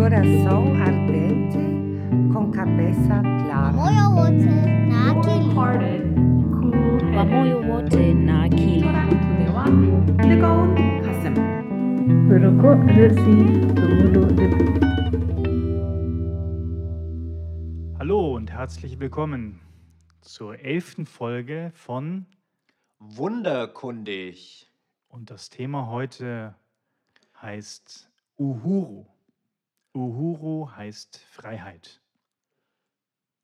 coração ardente con cabeza clara. Moyo wote na akili. Wamoyo wote na akili. Legaon Kasem. Ruko Rirsi Hallo und herzlich willkommen zur elften Folge von Wunderkundig. Und das Thema heute heißt Uhuru. Uhuru heißt Freiheit.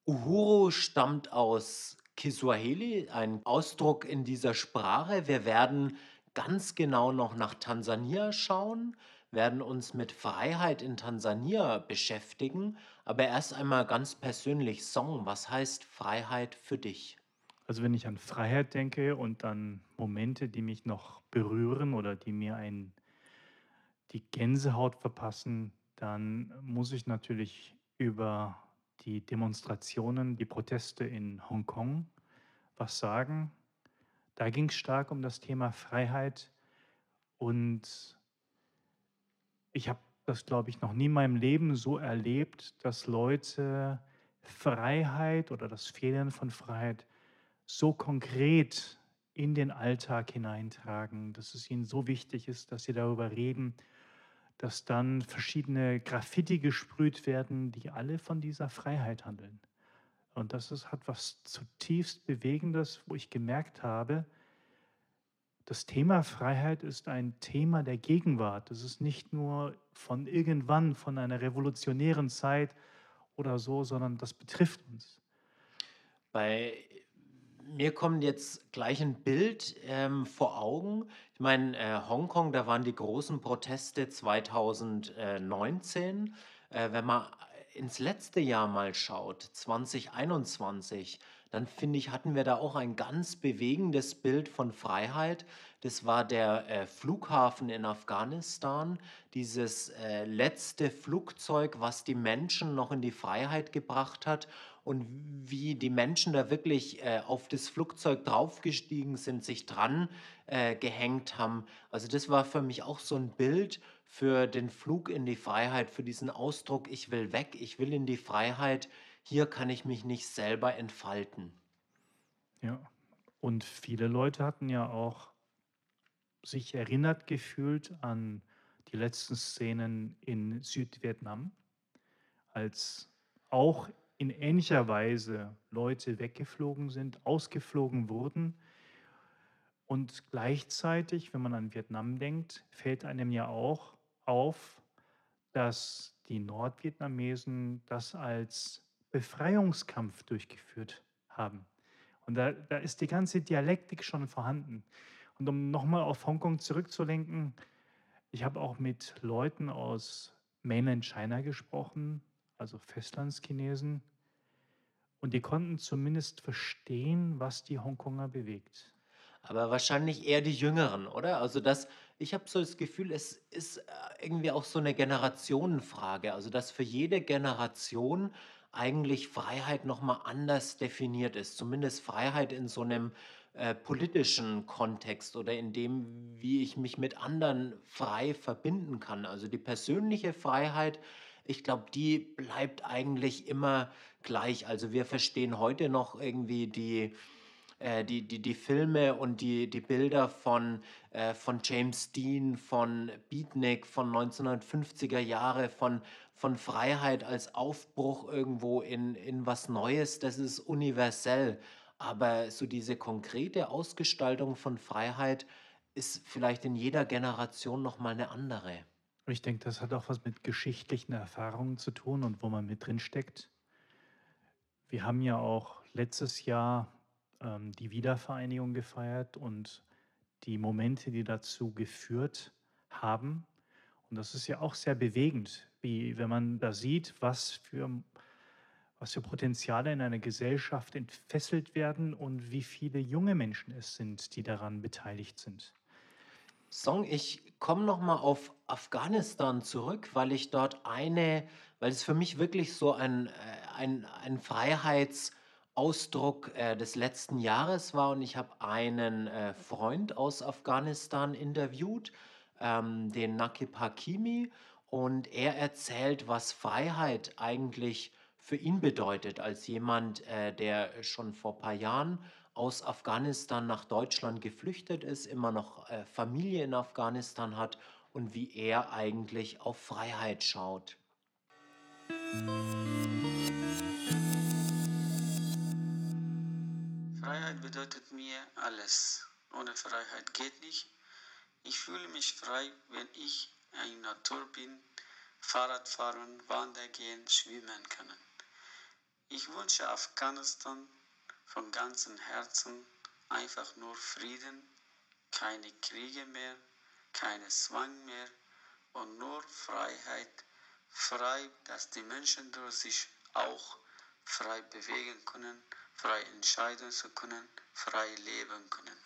Uhuru stammt aus Kiswahili, ein Ausdruck in dieser Sprache. Wir werden ganz genau noch nach Tansania schauen, werden uns mit Freiheit in Tansania beschäftigen, aber erst einmal ganz persönlich Song. Was heißt Freiheit für dich? Also wenn ich an Freiheit denke und an Momente, die mich noch berühren oder die mir ein, die Gänsehaut verpassen, dann muss ich natürlich über die Demonstrationen, die Proteste in Hongkong was sagen. Da ging es stark um das Thema Freiheit und ich habe das, glaube ich, noch nie in meinem Leben so erlebt, dass Leute Freiheit oder das Fehlen von Freiheit so konkret in den Alltag hineintragen, dass es ihnen so wichtig ist, dass sie darüber reden, dass dann verschiedene Graffiti gesprüht werden, die alle von dieser Freiheit handeln. Und das ist, hat was zutiefst Bewegendes, wo ich gemerkt habe, das Thema Freiheit ist ein Thema der Gegenwart. Es ist nicht nur von irgendwann, von einer revolutionären Zeit oder so, sondern das betrifft uns. Bei mir kommt jetzt gleich ein Bild ähm, vor Augen. Ich meine, äh, Hongkong, da waren die großen Proteste 2019. Äh, wenn man ins letzte Jahr mal schaut, 2021, dann finde ich, hatten wir da auch ein ganz bewegendes Bild von Freiheit. Das war der äh, Flughafen in Afghanistan, dieses äh, letzte Flugzeug, was die Menschen noch in die Freiheit gebracht hat und wie die Menschen da wirklich äh, auf das Flugzeug draufgestiegen sind, sich dran äh, gehängt haben. Also das war für mich auch so ein Bild für den Flug in die Freiheit, für diesen Ausdruck, ich will weg, ich will in die Freiheit, hier kann ich mich nicht selber entfalten. Ja. Und viele Leute hatten ja auch sich erinnert gefühlt an die letzten Szenen in Südvietnam, als auch in ähnlicher Weise Leute weggeflogen sind, ausgeflogen wurden. Und gleichzeitig, wenn man an Vietnam denkt, fällt einem ja auch auf, dass die Nordvietnamesen das als Befreiungskampf durchgeführt haben. Und da, da ist die ganze Dialektik schon vorhanden. Und um nochmal auf Hongkong zurückzulenken, ich habe auch mit Leuten aus Mainland China gesprochen, also Festlandschinesen, und die konnten zumindest verstehen, was die Hongkonger bewegt. Aber wahrscheinlich eher die Jüngeren, oder? Also das, ich habe so das Gefühl, es ist äh, irgendwie auch so eine Generationenfrage. Also dass für jede Generation eigentlich Freiheit nochmal anders definiert ist. Zumindest Freiheit in so einem äh, politischen Kontext oder in dem, wie ich mich mit anderen frei verbinden kann. Also die persönliche Freiheit, ich glaube, die bleibt eigentlich immer gleich. Also wir verstehen heute noch irgendwie die, äh, die, die, die Filme und die, die Bilder von, äh, von James Dean, von Beatnik, von 1950er Jahre, von, von Freiheit als Aufbruch irgendwo in, in was Neues, das ist universell. Aber so diese konkrete Ausgestaltung von Freiheit ist vielleicht in jeder Generation nochmal eine andere. Ich denke, das hat auch was mit geschichtlichen Erfahrungen zu tun und wo man mit drin steckt. Wir haben ja auch letztes Jahr ähm, die Wiedervereinigung gefeiert und die Momente, die dazu geführt haben. Und das ist ja auch sehr bewegend, wie wenn man da sieht, was für, was für Potenziale in einer Gesellschaft entfesselt werden und wie viele junge Menschen es sind, die daran beteiligt sind. Song, ich komme nochmal auf Afghanistan zurück, weil ich dort eine, weil es für mich wirklich so ein, äh, ein, ein Freiheitsausdruck äh, des letzten Jahres war und ich habe einen äh, Freund aus Afghanistan interviewt, ähm, den Nakib Hakimi und er erzählt, was Freiheit eigentlich für ihn bedeutet, als jemand, äh, der schon vor ein paar Jahren aus Afghanistan nach Deutschland geflüchtet ist, immer noch äh, Familie in Afghanistan hat und wie er eigentlich auf Freiheit schaut. Freiheit bedeutet mir alles. Ohne Freiheit geht nicht. Ich fühle mich frei, wenn ich in Natur bin, Fahrrad fahren, wandern gehen, schwimmen können. Ich wünsche Afghanistan von ganzem Herzen einfach nur Frieden, keine Kriege mehr, keine Zwang mehr und nur Freiheit. Frei, dass die Menschen durch sich auch frei bewegen können, frei entscheiden zu können, frei leben können.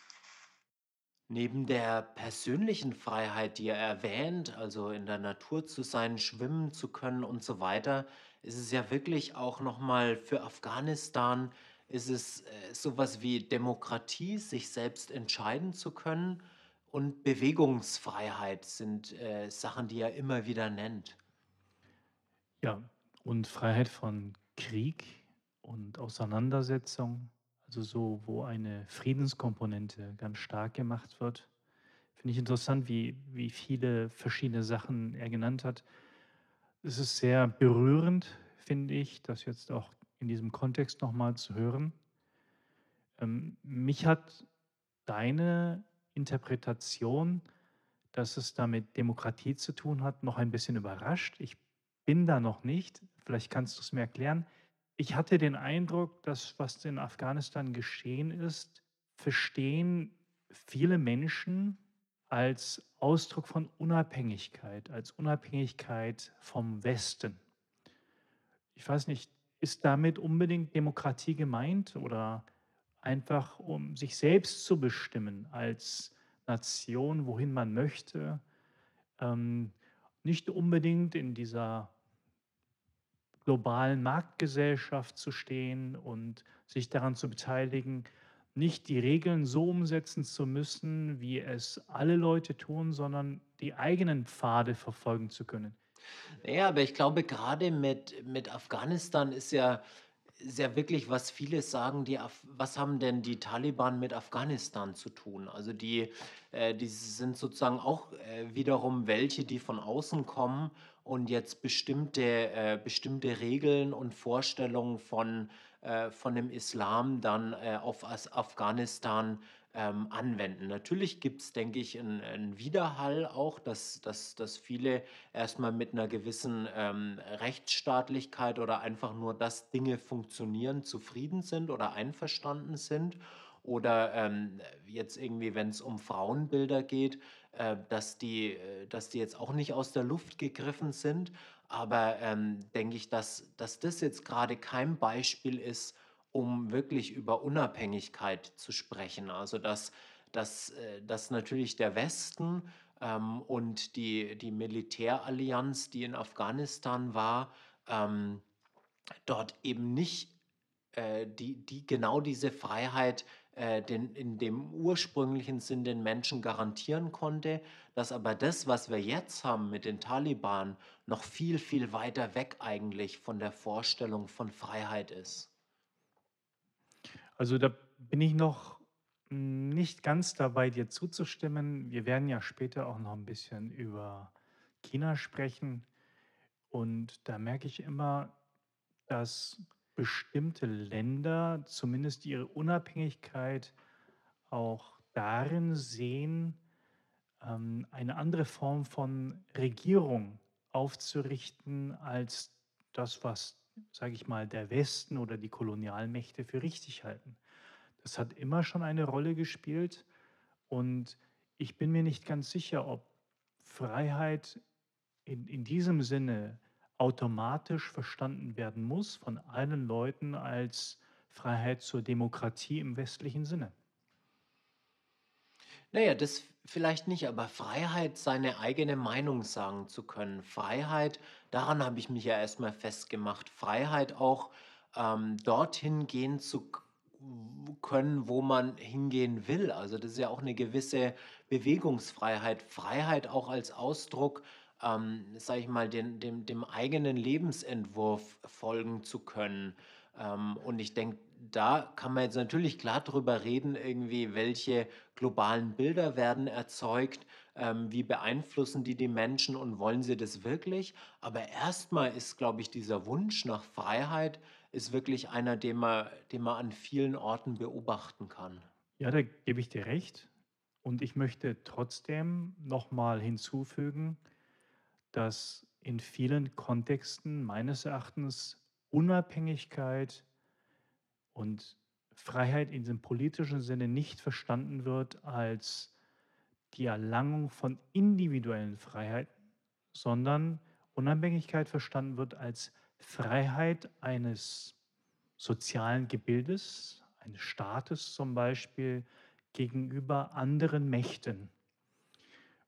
Neben der persönlichen Freiheit, die er erwähnt, also in der Natur zu sein, schwimmen zu können und so weiter, ist es ja wirklich auch nochmal für Afghanistan, ist es äh, sowas wie Demokratie, sich selbst entscheiden zu können und Bewegungsfreiheit sind äh, Sachen, die er immer wieder nennt. Ja, und Freiheit von Krieg und Auseinandersetzung, also so, wo eine Friedenskomponente ganz stark gemacht wird. Finde ich interessant, wie, wie viele verschiedene Sachen er genannt hat. Es ist sehr berührend, finde ich, das jetzt auch in diesem Kontext nochmal zu hören. Ähm, mich hat deine Interpretation, dass es damit Demokratie zu tun hat, noch ein bisschen überrascht. Ich bin da noch nicht. Vielleicht kannst du es mir erklären. Ich hatte den Eindruck, dass was in Afghanistan geschehen ist, verstehen viele Menschen als Ausdruck von Unabhängigkeit, als Unabhängigkeit vom Westen. Ich weiß nicht, ist damit unbedingt Demokratie gemeint oder einfach um sich selbst zu bestimmen als Nation, wohin man möchte, ähm, nicht unbedingt in dieser globalen Marktgesellschaft zu stehen und sich daran zu beteiligen, nicht die Regeln so umsetzen zu müssen, wie es alle Leute tun, sondern die eigenen Pfade verfolgen zu können. Ja, aber ich glaube, gerade mit, mit Afghanistan ist ja, ja wirklich, was viele sagen, die Af was haben denn die Taliban mit Afghanistan zu tun? Also die, äh, die sind sozusagen auch äh, wiederum welche, die von außen kommen und jetzt bestimmte, äh, bestimmte Regeln und Vorstellungen von, äh, von dem Islam dann äh, auf Afghanistan ähm, anwenden. Natürlich gibt es, denke ich, einen Widerhall auch, dass, dass, dass viele erstmal mit einer gewissen ähm, Rechtsstaatlichkeit oder einfach nur, dass Dinge funktionieren, zufrieden sind oder einverstanden sind. Oder ähm, jetzt irgendwie, wenn es um Frauenbilder geht, äh, dass, die, äh, dass die jetzt auch nicht aus der Luft gegriffen sind. Aber ähm, denke ich, dass, dass das jetzt gerade kein Beispiel ist, um wirklich über Unabhängigkeit zu sprechen. Also dass, dass, äh, dass natürlich der Westen ähm, und die, die Militärallianz, die in Afghanistan war, ähm, dort eben nicht äh, die, die genau diese Freiheit äh, den, in dem ursprünglichen Sinn den Menschen garantieren konnte, dass aber das, was wir jetzt haben mit den Taliban, noch viel, viel weiter weg eigentlich von der Vorstellung von Freiheit ist. Also da bin ich noch nicht ganz dabei, dir zuzustimmen. Wir werden ja später auch noch ein bisschen über China sprechen. Und da merke ich immer, dass bestimmte Länder zumindest ihre Unabhängigkeit auch darin sehen, ähm, eine andere Form von Regierung aufzurichten als das, was sage ich mal, der Westen oder die Kolonialmächte für richtig halten. Das hat immer schon eine Rolle gespielt und ich bin mir nicht ganz sicher, ob Freiheit in, in diesem Sinne automatisch verstanden werden muss von allen Leuten als Freiheit zur Demokratie im westlichen Sinne. Naja, das vielleicht nicht, aber Freiheit, seine eigene Meinung sagen zu können. Freiheit, daran habe ich mich ja erstmal festgemacht. Freiheit auch ähm, dorthin gehen zu können, wo man hingehen will. Also das ist ja auch eine gewisse Bewegungsfreiheit. Freiheit auch als Ausdruck, ähm, sage ich mal, den, dem, dem eigenen Lebensentwurf folgen zu können. Ähm, und ich denke, da kann man jetzt natürlich klar drüber reden, irgendwie, welche globalen Bilder werden erzeugt, ähm, wie beeinflussen die die Menschen und wollen sie das wirklich? Aber erstmal ist, glaube ich, dieser Wunsch nach Freiheit ist wirklich einer, den man, den man an vielen Orten beobachten kann. Ja, da gebe ich dir recht. Und ich möchte trotzdem nochmal hinzufügen, dass in vielen Kontexten meines Erachtens Unabhängigkeit und Freiheit in diesem politischen Sinne nicht verstanden wird als die Erlangung von individuellen Freiheiten, sondern Unabhängigkeit verstanden wird als Freiheit eines sozialen Gebildes, eines Staates zum Beispiel, gegenüber anderen Mächten.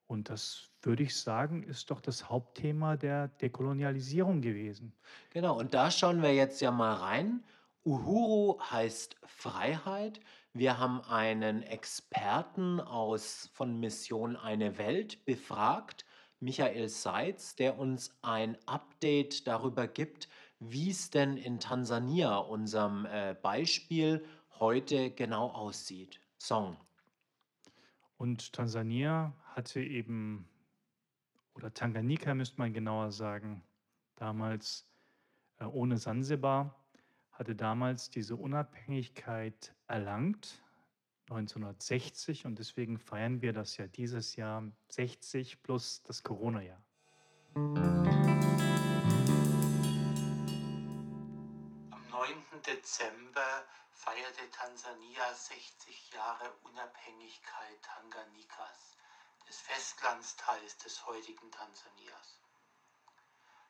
Und das würde ich sagen, ist doch das Hauptthema der Dekolonialisierung gewesen. Genau, und da schauen wir jetzt ja mal rein. Uhuru heißt Freiheit. Wir haben einen Experten aus von Mission Eine Welt befragt, Michael Seitz, der uns ein Update darüber gibt, wie es denn in Tansania, unserem äh, Beispiel, heute genau aussieht. Song. Und Tansania hatte eben, oder Tanganyika müsste man genauer sagen, damals äh, ohne Sansibar, hatte damals diese Unabhängigkeit erlangt, 1960, und deswegen feiern wir das ja dieses Jahr 60 plus das Corona-Jahr. Am 9. Dezember feierte Tansania 60 Jahre Unabhängigkeit Tanganyikas, des Festlandsteils des heutigen Tansanias.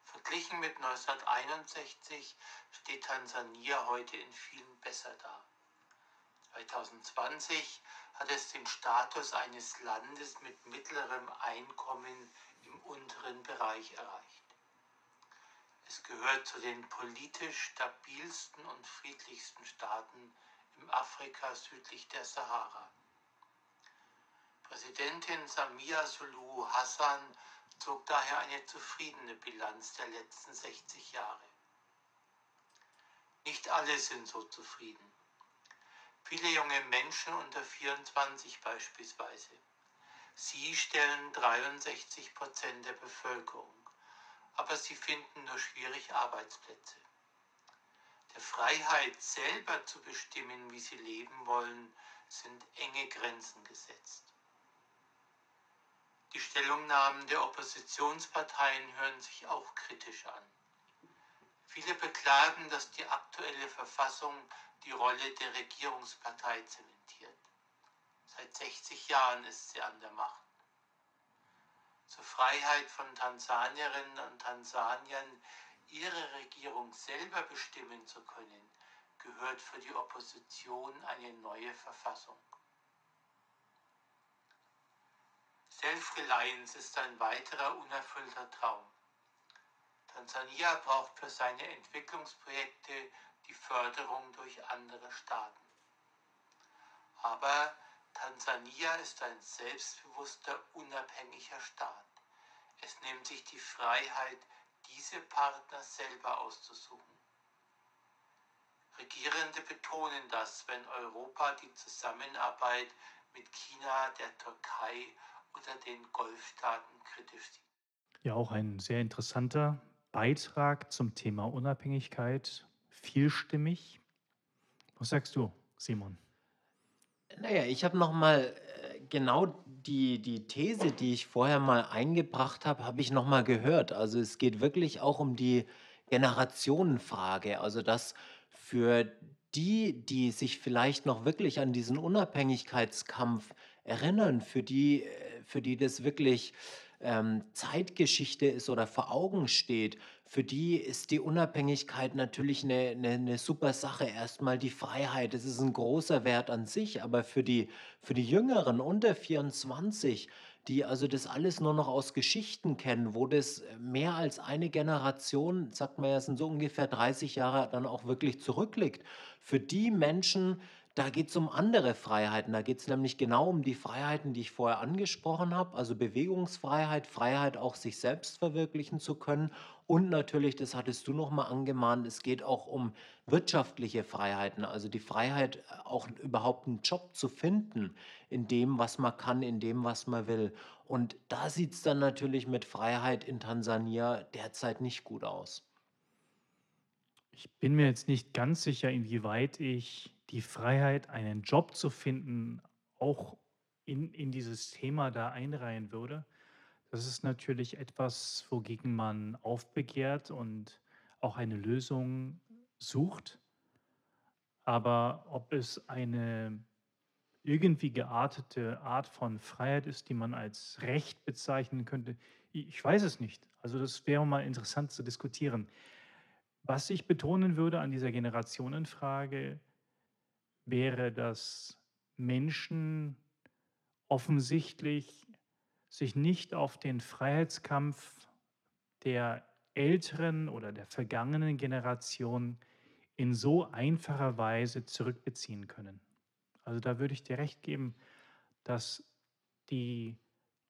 Verglichen mit 1961 steht Tansania heute in vielen besser da. 2020 hat es den Status eines Landes mit mittlerem Einkommen im unteren Bereich erreicht. Es gehört zu den politisch stabilsten und friedlichsten Staaten im Afrika südlich der Sahara. Präsidentin Samia Suluhu Hassan zog daher eine zufriedene Bilanz der letzten 60 Jahre. Nicht alle sind so zufrieden. Viele junge Menschen unter 24 beispielsweise. Sie stellen 63 Prozent der Bevölkerung, aber sie finden nur schwierig Arbeitsplätze. Der Freiheit selber zu bestimmen, wie sie leben wollen, sind enge Grenzen gesetzt. Die Stellungnahmen der Oppositionsparteien hören sich auch kritisch an. Viele beklagen, dass die aktuelle Verfassung die Rolle der Regierungspartei zementiert. Seit 60 Jahren ist sie an der Macht. Zur Freiheit von Tansanierinnen und Tansaniern, ihre Regierung selber bestimmen zu können, gehört für die Opposition eine neue Verfassung. Self-Reliance ist ein weiterer unerfüllter Traum. Tansania braucht für seine Entwicklungsprojekte die Förderung durch andere Staaten. Aber Tansania ist ein selbstbewusster, unabhängiger Staat. Es nimmt sich die Freiheit, diese Partner selber auszusuchen. Regierende betonen das, wenn Europa die Zusammenarbeit mit China, der Türkei oder den Golfstaaten kritisch sieht. Ja, auch ein sehr interessanter Beitrag zum Thema Unabhängigkeit, vielstimmig. Was sagst du, Simon? Naja, ich habe noch mal äh, genau die, die These, die ich vorher mal eingebracht habe, habe ich noch mal gehört. Also es geht wirklich auch um die Generationenfrage. Also dass für die, die sich vielleicht noch wirklich an diesen Unabhängigkeitskampf erinnern, für die, äh, für die das wirklich ähm, Zeitgeschichte ist oder vor Augen steht, für die ist die Unabhängigkeit natürlich eine, eine, eine super Sache. Erstmal die Freiheit, das ist ein großer Wert an sich, aber für die, für die Jüngeren unter 24, die also das alles nur noch aus Geschichten kennen, wo das mehr als eine Generation, sagt man ja, sind so ungefähr 30 Jahre dann auch wirklich zurückliegt. Für die Menschen, da geht es um andere Freiheiten. Da geht es nämlich genau um die Freiheiten, die ich vorher angesprochen habe, also Bewegungsfreiheit, Freiheit auch sich selbst verwirklichen zu können und natürlich, das hattest du noch mal angemahnt, es geht auch um wirtschaftliche Freiheiten, also die Freiheit, auch überhaupt einen Job zu finden in dem, was man kann, in dem, was man will. Und da sieht es dann natürlich mit Freiheit in Tansania derzeit nicht gut aus. Ich bin mir jetzt nicht ganz sicher, inwieweit ich die Freiheit, einen Job zu finden, auch in, in dieses Thema da einreihen würde. Das ist natürlich etwas, wogegen man aufbegehrt und auch eine Lösung sucht. Aber ob es eine irgendwie geartete Art von Freiheit ist, die man als Recht bezeichnen könnte, ich weiß es nicht. Also das wäre mal interessant zu diskutieren. Was ich betonen würde an dieser Generationenfrage, wäre, dass Menschen offensichtlich sich nicht auf den Freiheitskampf der älteren oder der vergangenen Generation in so einfacher Weise zurückbeziehen können. Also da würde ich dir recht geben, dass die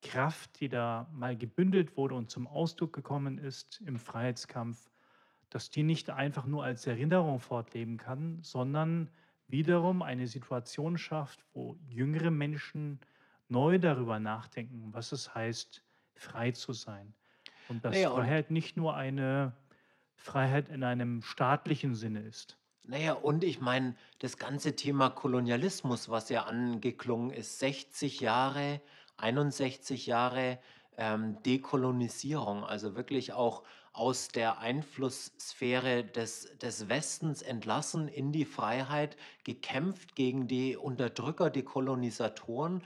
Kraft, die da mal gebündelt wurde und zum Ausdruck gekommen ist im Freiheitskampf, dass die nicht einfach nur als Erinnerung fortleben kann, sondern wiederum eine Situation schafft, wo jüngere Menschen neu darüber nachdenken, was es heißt, frei zu sein. Und dass Naja, und Freiheit nicht nur eine Freiheit in einem staatlichen Sinne ist. Naja, und ich meine, das ganze Thema Kolonialismus, was ja angeklungen ist, 60 Jahre, 61 Jahre ähm, Dekolonisierung, also wirklich auch aus der Einflusssphäre des, des Westens entlassen in die Freiheit, gekämpft gegen die Unterdrücker, die Kolonisatoren,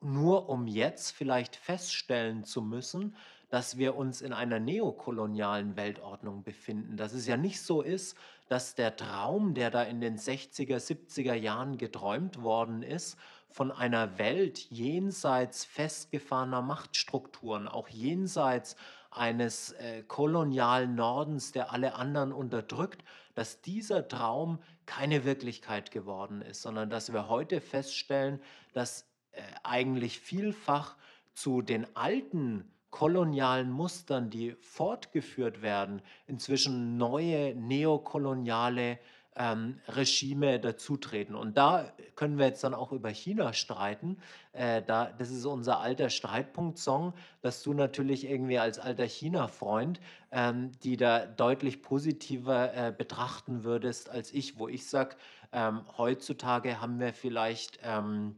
nur um jetzt vielleicht feststellen zu müssen, dass wir uns in einer neokolonialen Weltordnung befinden. Dass es ja nicht so ist, dass der Traum, der da in den 60er, 70er Jahren geträumt worden ist, von einer Welt jenseits festgefahrener Machtstrukturen, auch jenseits eines äh, kolonialen Nordens, der alle anderen unterdrückt, dass dieser Traum keine Wirklichkeit geworden ist, sondern dass wir heute feststellen, dass äh, eigentlich vielfach zu den alten kolonialen Mustern, die fortgeführt werden, inzwischen neue neokoloniale ähm, Regime dazutreten. Und da können wir jetzt dann auch über China streiten. Äh, da, das ist unser alter Streitpunkt-Song, dass du natürlich irgendwie als alter China-Freund ähm, die da deutlich positiver äh, betrachten würdest als ich, wo ich sage, ähm, heutzutage haben wir vielleicht ähm,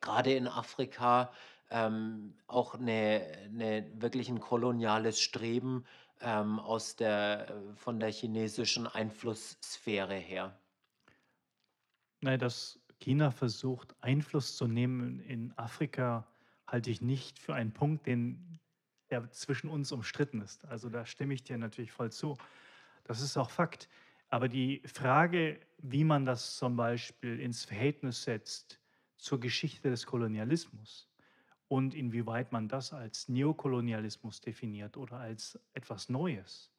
gerade in Afrika ähm, auch eine, eine wirklich ein koloniales Streben ähm, aus der, äh, von der chinesischen Einflusssphäre her. Nein, dass China versucht, Einfluss zu nehmen in Afrika, halte ich nicht für einen Punkt, den, der zwischen uns umstritten ist. Also da stimme ich dir natürlich voll zu. Das ist auch Fakt. Aber die Frage, wie man das zum Beispiel ins Verhältnis setzt zur Geschichte des Kolonialismus und inwieweit man das als Neokolonialismus definiert oder als etwas Neues,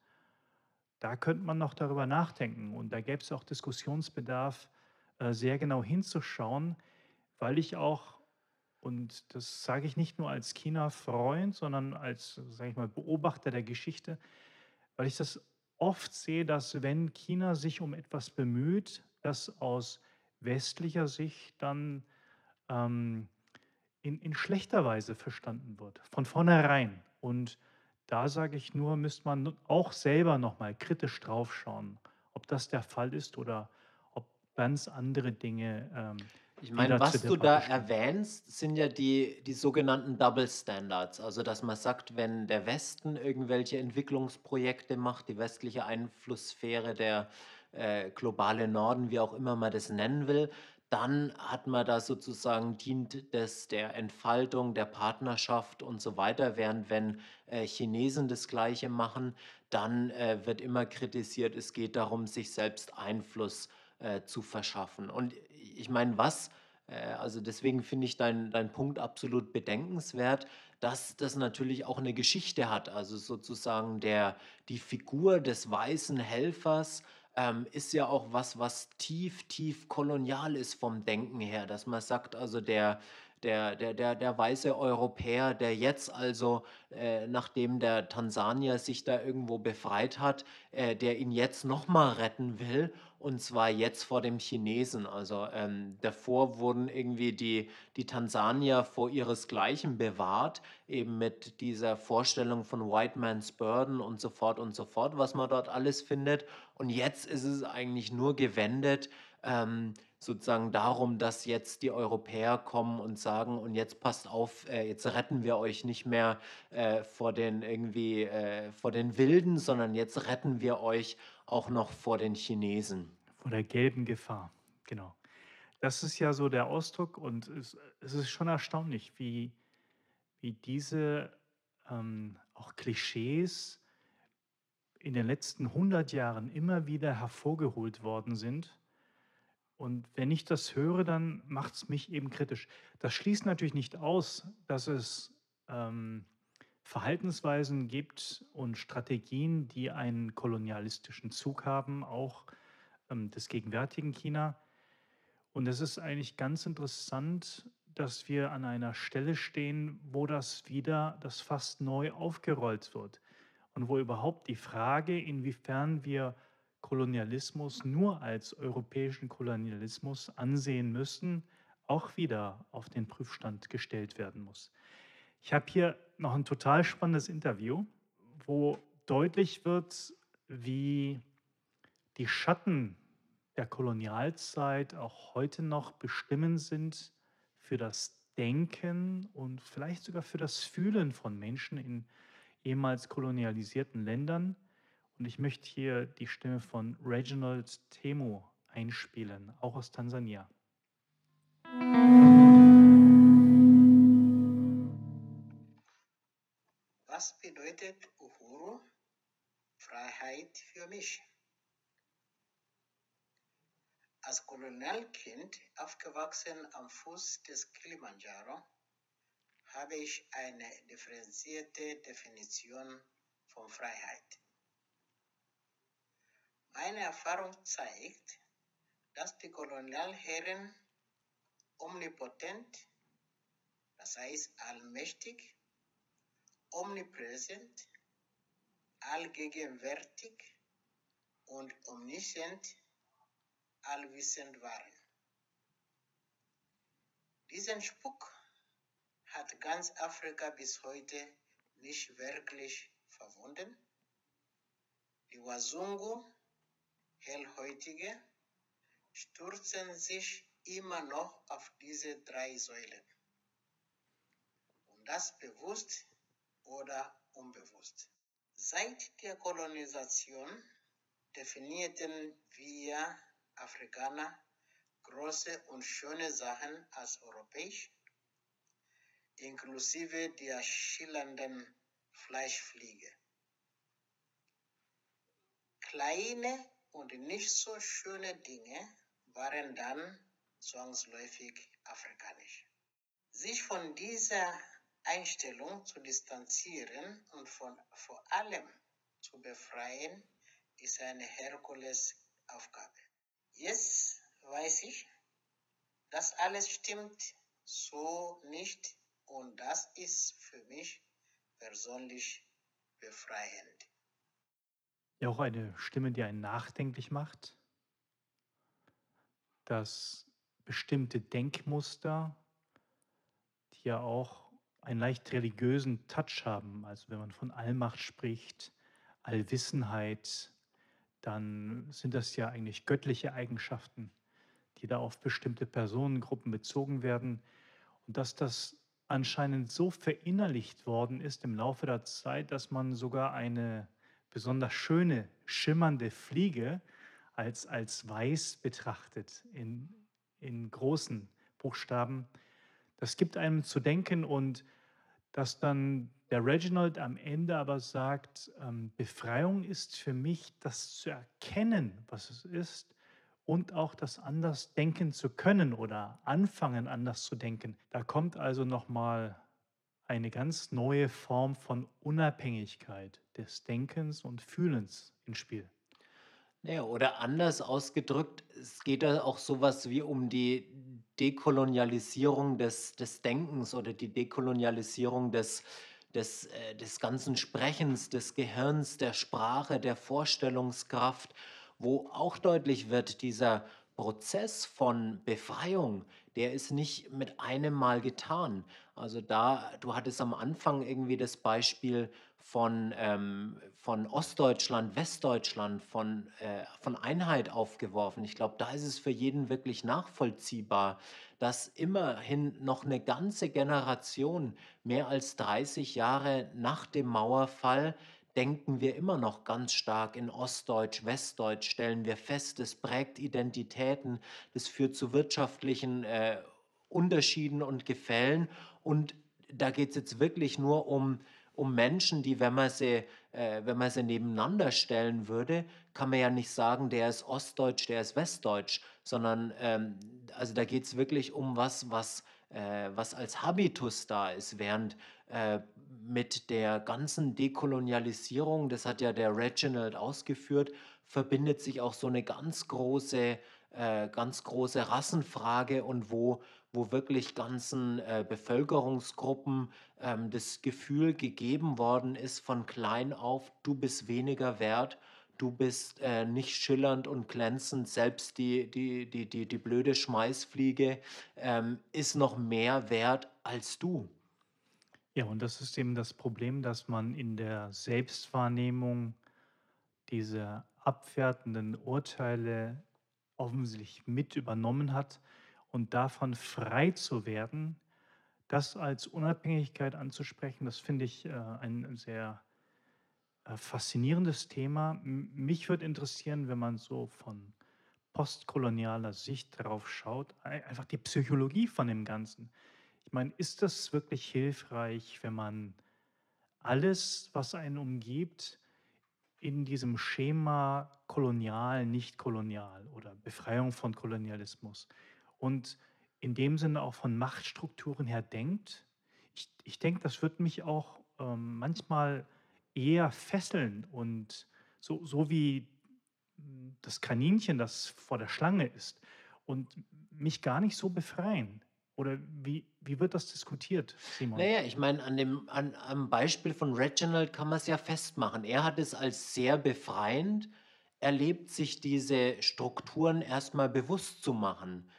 da könnte man noch darüber nachdenken. Und da gäbe es auch Diskussionsbedarf, äh, sehr genau hinzuschauen, weil ich auch, und das sage ich nicht nur als China-Freund, sondern als, sage ich mal, Beobachter der Geschichte, weil ich das oft sehe, dass wenn China sich um etwas bemüht, das aus westlicher Sicht dann ähm, in, in schlechter Weise verstanden wird, von vornherein. Und da sage ich nur, müsste man auch selber nochmal kritisch draufschauen, ob das der Fall ist oder ob ganz andere Dinge. Ähm, ich meine, was du da erwähnst, sind ja die, die sogenannten Double Standards. Also, dass man sagt, wenn der Westen irgendwelche Entwicklungsprojekte macht, die westliche Einflusssphäre, der äh, globale Norden, wie auch immer man das nennen will, dann hat man da sozusagen dient das der Entfaltung der Partnerschaft und so weiter, während wenn äh, Chinesen das Gleiche machen, dann äh, wird immer kritisiert, es geht darum, sich selbst Einfluss äh, zu verschaffen. Und ich meine, was, äh, also deswegen finde ich deinen dein Punkt absolut bedenkenswert, dass das natürlich auch eine Geschichte hat, also sozusagen der, die Figur des weißen Helfers, ähm, ist ja auch was, was tief, tief kolonial ist vom Denken her, dass man sagt, also der, der, der, der, der weiße Europäer, der jetzt also, äh, nachdem der Tansanier sich da irgendwo befreit hat, äh, der ihn jetzt nochmal retten will, und zwar jetzt vor dem Chinesen. Also ähm, davor wurden irgendwie die, die Tansanier vor ihresgleichen bewahrt, eben mit dieser Vorstellung von White Man's Burden und so fort und so fort, was man dort alles findet. Und jetzt ist es eigentlich nur gewendet. Ähm, sozusagen darum, dass jetzt die Europäer kommen und sagen, und jetzt passt auf, äh, jetzt retten wir euch nicht mehr äh, vor den irgendwie äh, vor den Wilden, sondern jetzt retten wir euch auch noch vor den Chinesen. Vor der gelben Gefahr, genau. Das ist ja so der Ausdruck und es, es ist schon erstaunlich, wie, wie diese ähm, auch Klischees in den letzten 100 Jahren immer wieder hervorgeholt worden sind und wenn ich das höre, dann macht es mich eben kritisch. Das schließt natürlich nicht aus, dass es ähm, Verhaltensweisen gibt und Strategien, die einen kolonialistischen Zug haben, auch ähm, des gegenwärtigen China. Und es ist eigentlich ganz interessant, dass wir an einer Stelle stehen, wo das wieder, das fast neu aufgerollt wird. Und wo überhaupt die Frage, inwiefern wir Kolonialismus nur als europäischen Kolonialismus ansehen müssen, auch wieder auf den Prüfstand gestellt werden muss. Ich habe hier noch ein total spannendes Interview, wo deutlich wird, wie die Schatten der Kolonialzeit auch heute noch bestimmend sind für das Denken und vielleicht sogar für das Fühlen von Menschen in ehemals kolonialisierten Ländern und ich möchte hier die Stimme von Reginald Temu einspielen, auch aus Tansania. Was bedeutet Uhuru? Freiheit für mich. Als Kolonialkind aufgewachsen am Fuß des Kilimanjaro habe ich eine differenzierte Definition von Freiheit. Meine Erfahrung zeigt, dass die Kolonialherren omnipotent, das heißt allmächtig, omnipräsent, allgegenwärtig und omniscient, allwissend waren. Diesen Spuk hat ganz Afrika bis heute nicht wirklich verwunden. Die Wazungu Hellhäutige stürzen sich immer noch auf diese drei Säulen. Und das bewusst oder unbewusst. Seit der Kolonisation definierten wir Afrikaner große und schöne Sachen als europäisch, inklusive der schillernden Fleischfliege. Kleine und nicht so schöne Dinge waren dann zwangsläufig afrikanisch. Sich von dieser Einstellung zu distanzieren und von, vor allem zu befreien, ist eine Herkulesaufgabe. Jetzt weiß ich, das alles stimmt so nicht und das ist für mich persönlich befreiend. Ja, auch eine Stimme, die einen nachdenklich macht, dass bestimmte Denkmuster, die ja auch einen leicht religiösen Touch haben, also wenn man von Allmacht spricht, Allwissenheit, dann sind das ja eigentlich göttliche Eigenschaften, die da auf bestimmte Personengruppen bezogen werden. Und dass das anscheinend so verinnerlicht worden ist im Laufe der Zeit, dass man sogar eine besonders schöne, schimmernde Fliege als, als weiß betrachtet in, in großen Buchstaben. Das gibt einem zu denken und dass dann der Reginald am Ende aber sagt, ähm, Befreiung ist für mich das zu erkennen, was es ist und auch das anders denken zu können oder anfangen anders zu denken. Da kommt also nochmal eine ganz neue Form von Unabhängigkeit des Denkens und Fühlens ins Spiel. Ja, oder anders ausgedrückt, es geht da auch sowas wie um die Dekolonialisierung des des Denkens oder die Dekolonialisierung des des äh, des ganzen Sprechens, des Gehirns, der Sprache, der Vorstellungskraft, wo auch deutlich wird, dieser Prozess von Befreiung, der ist nicht mit einem Mal getan. Also da du hattest am Anfang irgendwie das Beispiel von, ähm, von Ostdeutschland, Westdeutschland, von, äh, von Einheit aufgeworfen. Ich glaube, da ist es für jeden wirklich nachvollziehbar, dass immerhin noch eine ganze Generation, mehr als 30 Jahre nach dem Mauerfall, denken wir immer noch ganz stark in Ostdeutsch, Westdeutsch, stellen wir fest, es prägt Identitäten, das führt zu wirtschaftlichen äh, Unterschieden und Gefällen. Und da geht es jetzt wirklich nur um um Menschen, die, wenn man sie, äh, wenn man sie nebeneinander stellen würde, kann man ja nicht sagen, der ist Ostdeutsch, der ist Westdeutsch, sondern ähm, also da geht es wirklich um was, was, äh, was als Habitus da ist, während äh, mit der ganzen Dekolonialisierung, das hat ja der Reginald ausgeführt, verbindet sich auch so eine ganz große, äh, ganz große Rassenfrage und wo wo wirklich ganzen äh, Bevölkerungsgruppen ähm, das Gefühl gegeben worden ist von klein auf, du bist weniger wert, du bist äh, nicht schillernd und glänzend, selbst die, die, die, die, die blöde Schmeißfliege ähm, ist noch mehr wert als du. Ja, und das ist eben das Problem, dass man in der Selbstwahrnehmung diese abwertenden Urteile offensichtlich mit übernommen hat und davon frei zu werden, das als Unabhängigkeit anzusprechen, das finde ich äh, ein sehr äh, faszinierendes Thema. mich würde interessieren, wenn man so von postkolonialer Sicht darauf schaut, einfach die Psychologie von dem Ganzen. Ich meine, ist das wirklich hilfreich, wenn man alles, was einen umgibt, in diesem Schema kolonial, nicht kolonial oder Befreiung von Kolonialismus und in dem Sinne auch von Machtstrukturen her denkt. Ich, ich denke, das wird mich auch ähm, manchmal eher fesseln und so, so wie das Kaninchen, das vor der Schlange ist und mich gar nicht so befreien. Oder wie, wie wird das diskutiert, Simon? Naja, ich meine, an dem, an, am Beispiel von Reginald kann man es ja festmachen. Er hat es als sehr befreiend erlebt, sich diese Strukturen erstmal bewusst zu machen.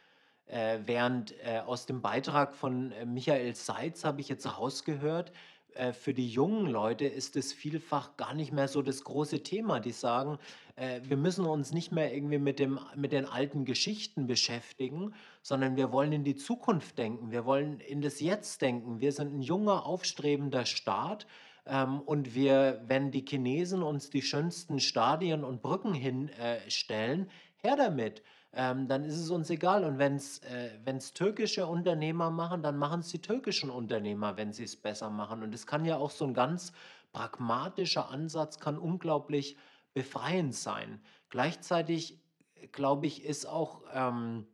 Äh, während äh, aus dem Beitrag von äh, Michael Seitz habe ich jetzt rausgehört, äh, für die jungen Leute ist es vielfach gar nicht mehr so das große Thema. Die sagen, äh, wir müssen uns nicht mehr irgendwie mit, dem, mit den alten Geschichten beschäftigen, sondern wir wollen in die Zukunft denken, wir wollen in das Jetzt denken. Wir sind ein junger, aufstrebender Staat. Ähm, und wir, wenn die Chinesen uns die schönsten Stadien und Brücken hinstellen, her damit ähm, dann ist es uns egal. Und wenn es äh, türkische Unternehmer machen, dann machen es die türkischen Unternehmer, wenn sie es besser machen. Und es kann ja auch so ein ganz pragmatischer Ansatz, kann unglaublich befreiend sein. Gleichzeitig, glaube ich, ist auch, ähm,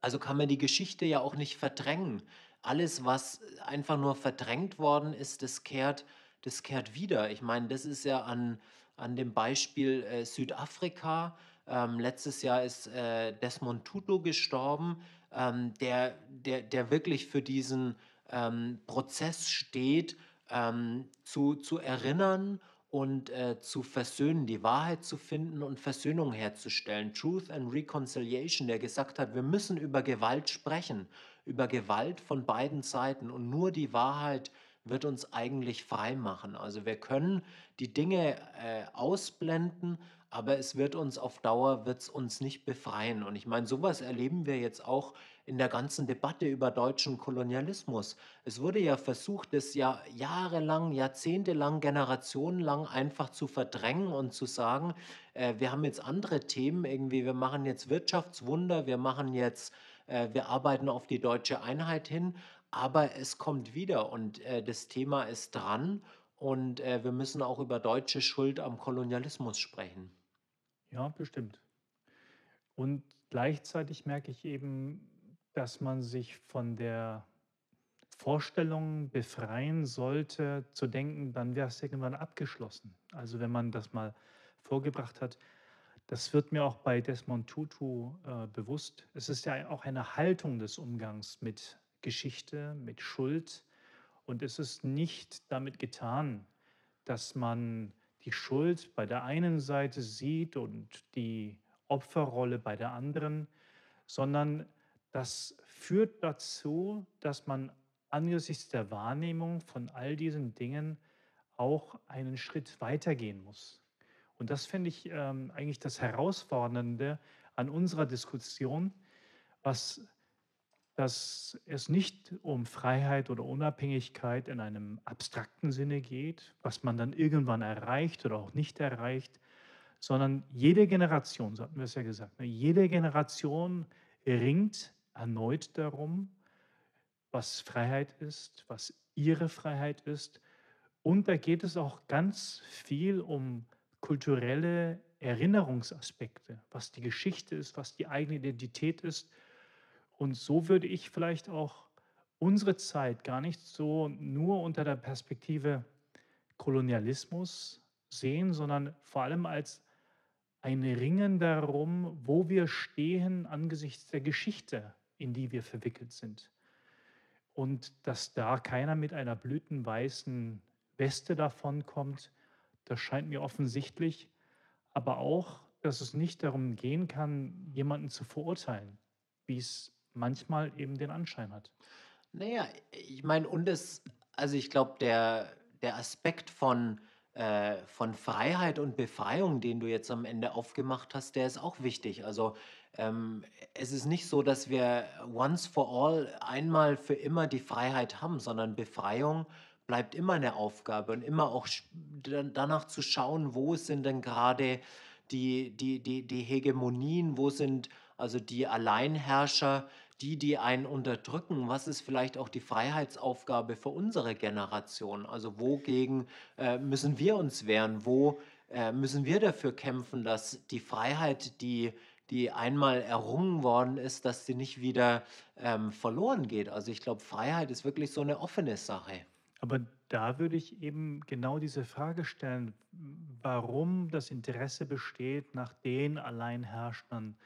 also kann man die Geschichte ja auch nicht verdrängen. Alles, was einfach nur verdrängt worden ist, das kehrt, das kehrt wieder. Ich meine, das ist ja an, an dem Beispiel äh, Südafrika ähm, letztes Jahr ist äh, Desmond Tutu gestorben, ähm, der, der, der wirklich für diesen ähm, Prozess steht, ähm, zu, zu erinnern und äh, zu versöhnen, die Wahrheit zu finden und Versöhnung herzustellen. Truth and Reconciliation, der gesagt hat, wir müssen über Gewalt sprechen, über Gewalt von beiden Seiten und nur die Wahrheit wird uns eigentlich frei machen. Also wir können die Dinge äh, ausblenden, aber es wird uns auf Dauer wird's uns nicht befreien. Und ich meine, sowas erleben wir jetzt auch in der ganzen Debatte über deutschen Kolonialismus. Es wurde ja versucht, das ja jahrelang, jahrzehntelang, generationenlang einfach zu verdrängen und zu sagen, äh, wir haben jetzt andere Themen irgendwie, wir machen jetzt Wirtschaftswunder, wir machen jetzt, äh, wir arbeiten auf die deutsche Einheit hin, aber es kommt wieder und äh, das Thema ist dran und äh, wir müssen auch über deutsche Schuld am Kolonialismus sprechen. Ja, bestimmt. Und gleichzeitig merke ich eben, dass man sich von der Vorstellung befreien sollte, zu denken, dann wäre es irgendwann abgeschlossen. Also wenn man das mal vorgebracht hat, das wird mir auch bei Desmond Tutu äh, bewusst. Es ist ja auch eine Haltung des Umgangs mit Geschichte, mit Schuld. Und es ist nicht damit getan, dass man die Schuld bei der einen Seite sieht und die Opferrolle bei der anderen, sondern das führt dazu, dass man angesichts der Wahrnehmung von all diesen Dingen auch einen Schritt weitergehen muss. Und das finde ich ähm, eigentlich das Herausfordernde an unserer Diskussion, was, dass es nicht um Freiheit oder Unabhängigkeit in einem abstrakten Sinne geht, was man dann irgendwann erreicht oder auch nicht erreicht, sondern jede Generation, so hatten wir es ja gesagt, ne, jede Generation ringt erneut darum, was Freiheit ist, was ihre Freiheit ist. Und da geht es auch ganz viel um kulturelle Erinnerungsaspekte, was die Geschichte ist, was die eigene Identität ist. Und so würde ich vielleicht auch unsere Zeit gar nicht so nur unter der Perspektive Kolonialismus sehen, sondern vor allem als ein Ringen darum, wo wir stehen angesichts der Geschichte, in die wir verwickelt sind. Und dass da keiner mit einer blütenweißen Weste davonkommt, das scheint mir offensichtlich. Aber auch, dass es nicht darum gehen kann, jemanden zu verurteilen, wie es manchmal eben den Anschein hat. Naja, ich meine, und es, also ich glaube, der, der Aspekt von, äh, von Freiheit und Befreiung, den du jetzt am Ende aufgemacht hast, der ist auch wichtig. Also ähm, es ist nicht so, dass wir once for all einmal für immer die Freiheit haben, sondern Befreiung bleibt immer eine Aufgabe und immer auch danach zu schauen, wo sind denn gerade die, die, die, die Hegemonien, wo sind also die Alleinherrscher, die, die einen unterdrücken, was ist vielleicht auch die Freiheitsaufgabe für unsere Generation? Also wogegen äh, müssen wir uns wehren? Wo äh, müssen wir dafür kämpfen, dass die Freiheit, die, die einmal errungen worden ist, dass sie nicht wieder ähm, verloren geht? Also ich glaube, Freiheit ist wirklich so eine offene Sache. Aber da würde ich eben genau diese Frage stellen, warum das Interesse besteht, nach den Alleinherrschern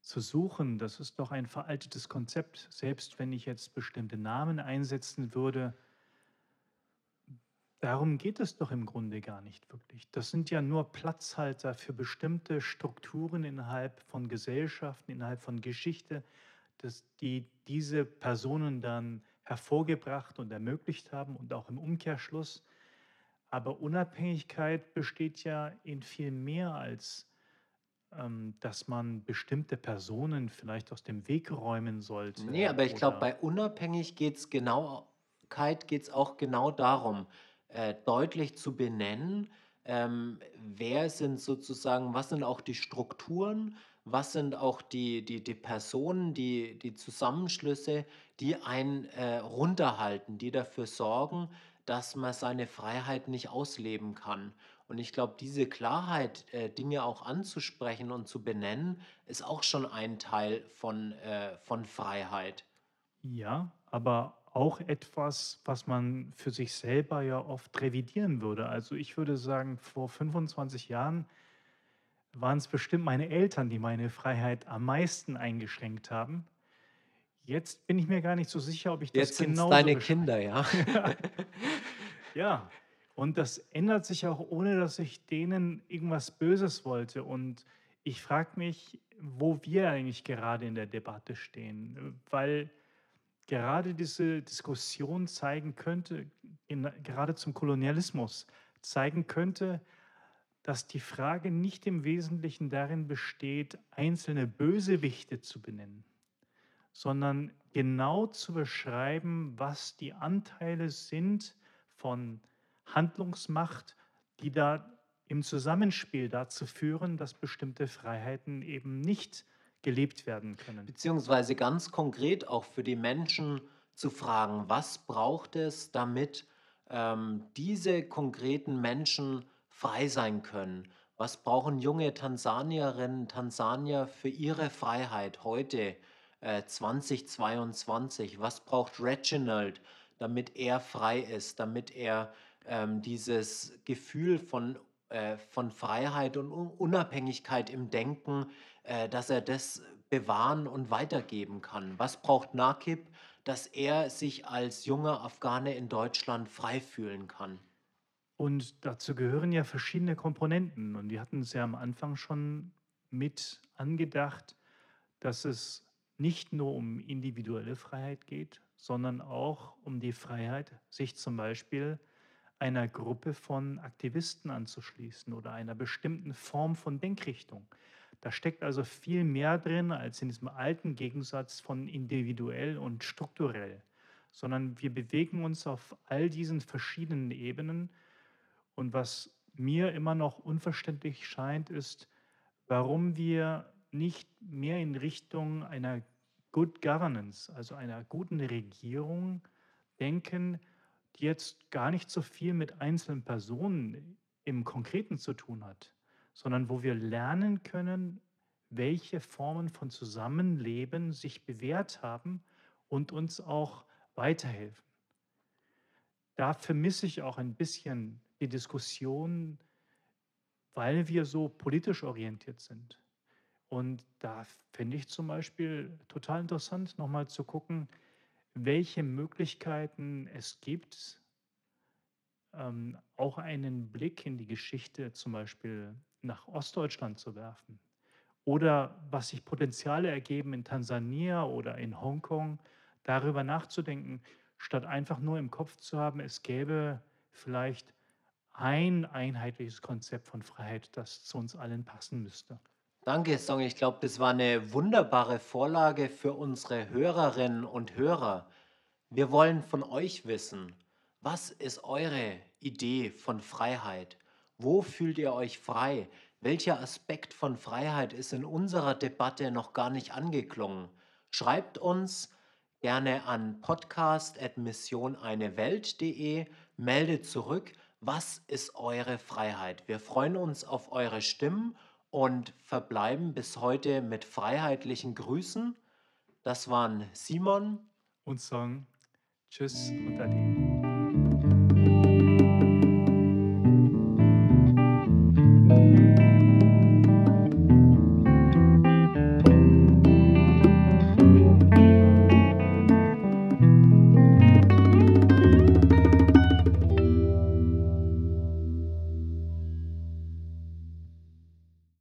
zu suchen, das ist doch ein veraltetes Konzept. Selbst wenn ich jetzt bestimmte Namen einsetzen würde, darum geht es doch im Grunde gar nicht wirklich. Das sind ja nur Platzhalter für bestimmte Strukturen innerhalb von Gesellschaften, innerhalb von Geschichte, dass die diese Personen dann hervorgebracht und ermöglicht haben und auch im Umkehrschluss. Aber Unabhängigkeit besteht ja in viel mehr als dass man bestimmte Personen vielleicht aus dem Weg räumen sollte. Nee, aber ich glaube, bei unabhängig geht's genau, geht es auch genau darum, äh, deutlich zu benennen, ähm, wer sind sozusagen, was sind auch die Strukturen, was sind auch die, die, die Personen, die, die Zusammenschlüsse, die einen äh, runterhalten, die dafür sorgen, dass man seine Freiheit nicht ausleben kann. Und ich glaube, diese Klarheit, äh, Dinge auch anzusprechen und zu benennen, ist auch schon ein Teil von, äh, von Freiheit. Ja, aber auch etwas, was man für sich selber ja oft revidieren würde. Also ich würde sagen, vor 25 Jahren waren es bestimmt meine Eltern, die meine Freiheit am meisten eingeschränkt haben. Jetzt bin ich mir gar nicht so sicher, ob ich das Jetzt sind genau deine Kinder, ja. ja, und das ändert sich auch, ohne dass ich denen irgendwas Böses wollte. Und ich frage mich, wo wir eigentlich gerade in der Debatte stehen, weil gerade diese Diskussion zeigen könnte, in, gerade zum Kolonialismus, zeigen könnte, dass die Frage nicht im Wesentlichen darin besteht, einzelne Bösewichte zu benennen, sondern genau zu beschreiben, was die Anteile sind von Handlungsmacht, die da im Zusammenspiel dazu führen, dass bestimmte Freiheiten eben nicht gelebt werden können. Beziehungsweise ganz konkret auch für die Menschen zu fragen, was braucht es, damit ähm, diese konkreten Menschen frei sein können? Was brauchen junge Tansanierinnen, Tansanier für ihre Freiheit heute, äh, 2022? Was braucht Reginald, damit er frei ist, damit er ähm, dieses Gefühl von äh, von Freiheit und Un Unabhängigkeit im Denken, äh, dass er das bewahren und weitergeben kann? Was braucht Nakib, dass er sich als junger Afghane in Deutschland frei fühlen kann? Und dazu gehören ja verschiedene Komponenten. Und wir hatten es ja am Anfang schon mit angedacht, dass es nicht nur um individuelle Freiheit geht, sondern auch um die Freiheit, sich zum Beispiel einer Gruppe von Aktivisten anzuschließen oder einer bestimmten Form von Denkrichtung. Da steckt also viel mehr drin als in diesem alten Gegensatz von individuell und strukturell, sondern wir bewegen uns auf all diesen verschiedenen Ebenen. Und was mir immer noch unverständlich scheint, ist, warum wir nicht mehr in Richtung einer Good Governance, also einer guten Regierung denken, jetzt gar nicht so viel mit einzelnen Personen im Konkreten zu tun hat, sondern wo wir lernen können, welche Formen von Zusammenleben sich bewährt haben und uns auch weiterhelfen. Da vermisse ich auch ein bisschen die Diskussion, weil wir so politisch orientiert sind. Und da finde ich zum Beispiel total interessant, nochmal zu gucken, welche Möglichkeiten es gibt, ähm, auch einen Blick in die Geschichte zum Beispiel nach Ostdeutschland zu werfen. Oder was sich Potenziale ergeben in Tansania oder in Hongkong, darüber nachzudenken, statt einfach nur im Kopf zu haben, es gäbe vielleicht ein einheitliches Konzept von Freiheit, das zu uns allen passen müsste. Danke, Song. Ich glaube, das war eine wunderbare Vorlage für unsere Hörerinnen und Hörer. Wir wollen von euch wissen, was ist eure Idee von Freiheit? Wo fühlt ihr euch frei? Welcher Aspekt von Freiheit ist in unserer Debatte noch gar nicht angeklungen? Schreibt uns gerne an podcast.missioneinewelt.de, meldet zurück, was ist eure Freiheit? Wir freuen uns auf eure Stimmen und verbleiben bis heute mit freiheitlichen Grüßen. Das waren Simon und Song. Tschüss und Ade.